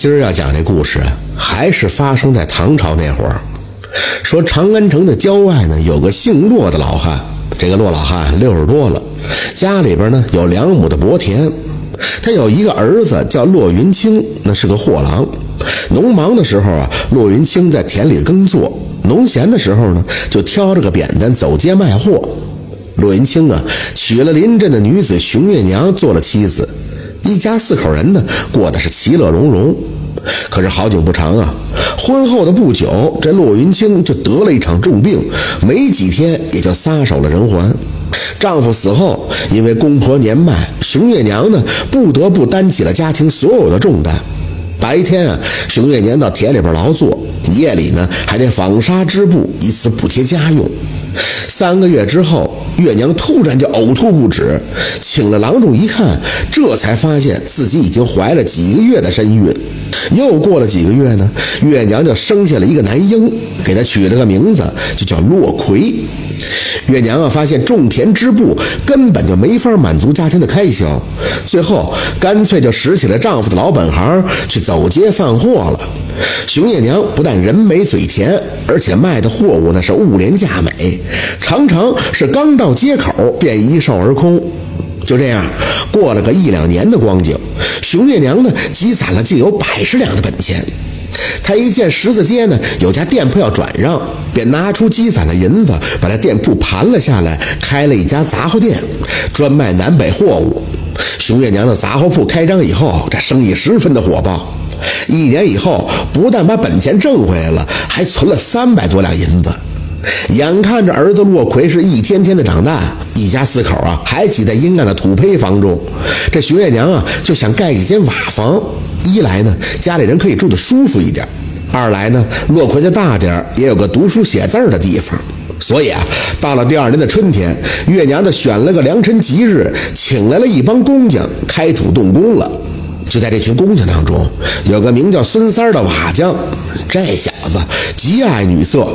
今儿要讲这故事，还是发生在唐朝那会儿。说长安城的郊外呢，有个姓骆的老汉。这个骆老汉六十多了，家里边呢有两亩的薄田。他有一个儿子叫骆云清，那是个货郎。农忙的时候啊，骆云清在田里耕作；农闲的时候呢，就挑着个扁担走街卖货。骆云清啊，娶了邻镇的女子熊月娘做了妻子。一家四口人呢，过得是其乐融融。可是好景不长啊，婚后的不久，这骆云清就得了一场重病，没几天也就撒手了人寰。丈夫死后，因为公婆年迈，熊月娘呢不得不担起了家庭所有的重担。白天啊，熊月娘到田里边劳作；夜里呢，还得纺纱织布，以此补贴家用。三个月之后，月娘突然就呕吐不止，请了郎中一看，这才发现自己已经怀了几个月的身孕。又过了几个月呢，月娘就生下了一个男婴，给他取了个名字，就叫骆奎。月娘啊，发现种田织布根本就没法满足家庭的开销，最后干脆就拾起了丈夫的老本行，去走街贩货了。熊月娘不但人美嘴甜，而且卖的货物那是物廉价美，常常是刚到街口便一售而空。就这样过了个一两年的光景，熊月娘呢积攒了竟有百十两的本钱。他一见十字街呢有家店铺要转让，便拿出积攒的银子，把这店铺盘了下来，开了一家杂货店，专卖南北货物。熊月娘的杂货铺开张以后，这生意十分的火爆。一年以后，不但把本钱挣回来了，还存了三百多两银子。眼看着儿子骆奎是一天天的长大，一家四口啊还挤在阴暗的土坯房中。这熊月娘啊就想盖几间瓦房，一来呢家里人可以住得舒服一点，二来呢骆奎家大点也有个读书写字的地方。所以啊，到了第二年的春天，月娘子选了个良辰吉日，请来了一帮工匠开土动工了。就在这群工匠当中，有个名叫孙三的瓦匠，这小子极爱女色。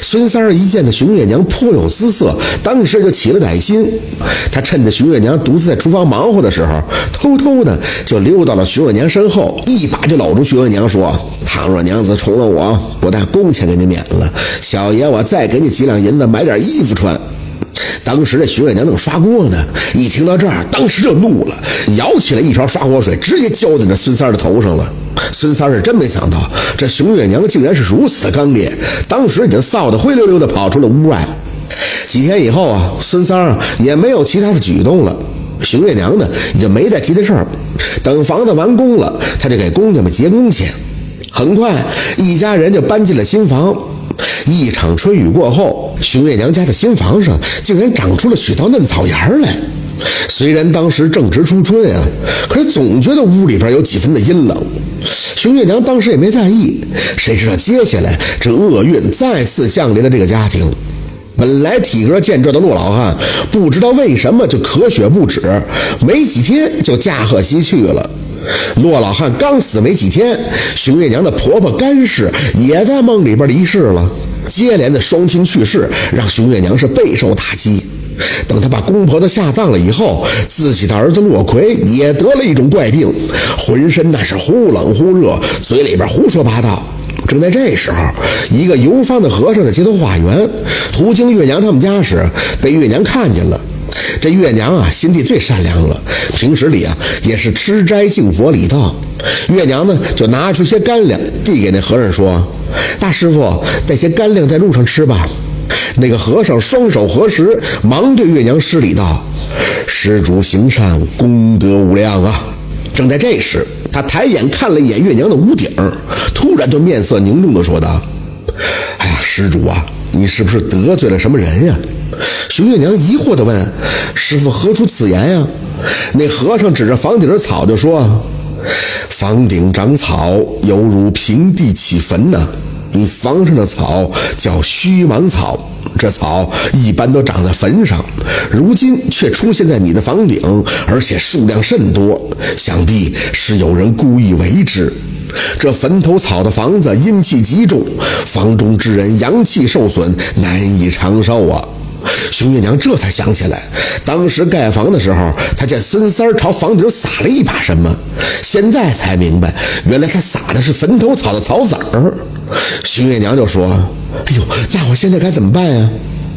孙三一见那熊月娘颇有姿色，当时就起了歹心。他趁着熊月娘独自在厨房忙活的时候，偷偷的就溜到了熊月娘身后，一把就搂住熊月娘说：“倘若娘子宠了我，不但工钱给你免了，小爷我再给你几两银子买点衣服穿。”当时这熊月娘正刷锅呢，一听到这儿，当时就怒了，舀起来一勺刷锅水，直接浇在这孙三的头上了。孙三是真没想到，这熊月娘竟然是如此的刚烈，当时已经臊得灰溜溜的跑出了屋外。几天以后啊，孙三也没有其他的举动了，熊月娘呢也就没再提这事儿。等房子完工了，他就给工匠们结工钱。很快，一家人就搬进了新房。一场春雨过后，熊月娘家的新房上竟然长出了许多嫩草芽来。虽然当时正值初春啊，可是总觉得屋里边有几分的阴冷。熊月娘当时也没在意，谁知道接下来这厄运再次降临了这个家庭。本来体格健壮的骆老汉，不知道为什么就咳血不止，没几天就驾鹤西去了。骆老汉刚死没几天，熊月娘的婆婆甘氏也在梦里边离世了。接连的双亲去世，让熊月娘是备受打击。等她把公婆都下葬了以后，自己的儿子洛奎也得了一种怪病，浑身那是忽冷忽热，嘴里边胡说八道。正在这时候，一个游方的和尚在街头化缘，途经月娘他们家时，被月娘看见了。这月娘啊，心地最善良了，平时里啊也是吃斋敬佛礼道。月娘呢，就拿出些干粮递给那和尚说：“大师傅，带些干粮在路上吃吧。”那个和尚双手合十，忙对月娘施礼道：“施主行善，功德无量啊！”正在这时，他抬眼看了一眼月娘的屋顶，突然就面色凝重地说道：“哎呀，施主啊，你是不是得罪了什么人呀？”熊月娘疑惑地问：“师傅何出此言呀？”那和尚指着房顶的草就说：“房顶长草，犹如平地起坟呐。你房上的草叫虚芒草，这草一般都长在坟上，如今却出现在你的房顶，而且数量甚多，想必是有人故意为之。这坟头草的房子阴气极重，房中之人阳气受损，难以长寿啊。”熊月娘这才想起来，当时盖房的时候，她见孙三儿朝房顶撒了一把什么，现在才明白，原来他撒的是坟头草的草籽儿。熊月娘就说：“哎呦，那我现在该怎么办呀？”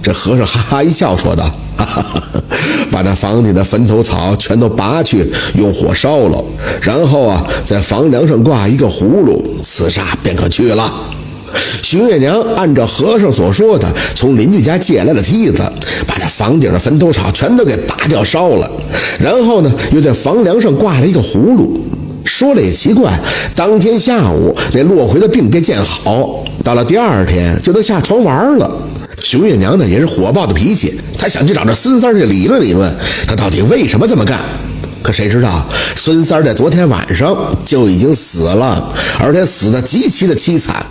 这和尚哈哈一笑，说道：“哈哈哈，把那房顶的坟头草全都拔去，用火烧了，然后啊，在房梁上挂一个葫芦，刺杀便可去了。”熊月娘按照和尚所说的，从邻居家借来了梯子，把他房顶的坟头草全都给拔掉烧了，然后呢，又在房梁上挂了一个葫芦。说了也奇怪，当天下午那落魁的病便见好，到了第二天就能下床玩了。熊月娘呢也是火爆的脾气，她想去找这孙三去理论理论，他到底为什么这么干？可谁知道孙三在昨天晚上就已经死了，而且死的极其的凄惨。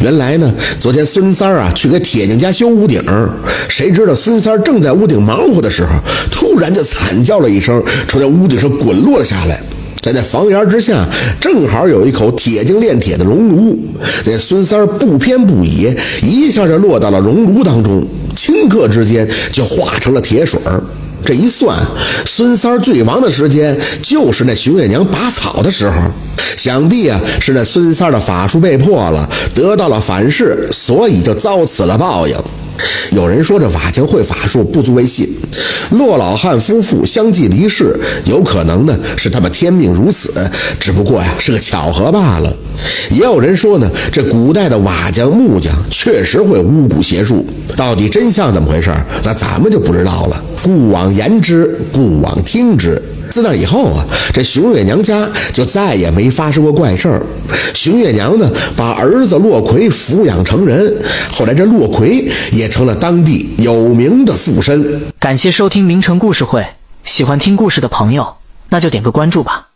原来呢，昨天孙三儿啊去给铁匠家修屋顶，谁知道孙三儿正在屋顶忙活的时候，突然就惨叫了一声，从这屋顶上滚落了下来。在那房檐之下，正好有一口铁匠炼铁的熔炉，那孙三儿不偏不倚，一下就落到了熔炉当中，顷刻之间就化成了铁水儿。这一算，孙三儿坠亡的时间就是那熊月娘拔草的时候。想必啊，是那孙三儿的法术被破了，得到了反噬，所以就遭此了报应。有人说这瓦匠会法术，不足为信。骆老汉夫妇相继离世，有可能呢是他们天命如此，只不过呀是个巧合罢了。也有人说呢，这古代的瓦匠、木匠确实会巫蛊邪术，到底真相怎么回事，那咱们就不知道了。故往言之，故往听之。自那以后啊，这熊月娘家就再也没发生过怪事儿。熊月娘呢，把儿子骆奎抚养成人，后来这骆奎也成了当地有名的富绅。感谢收听名城故事会，喜欢听故事的朋友，那就点个关注吧。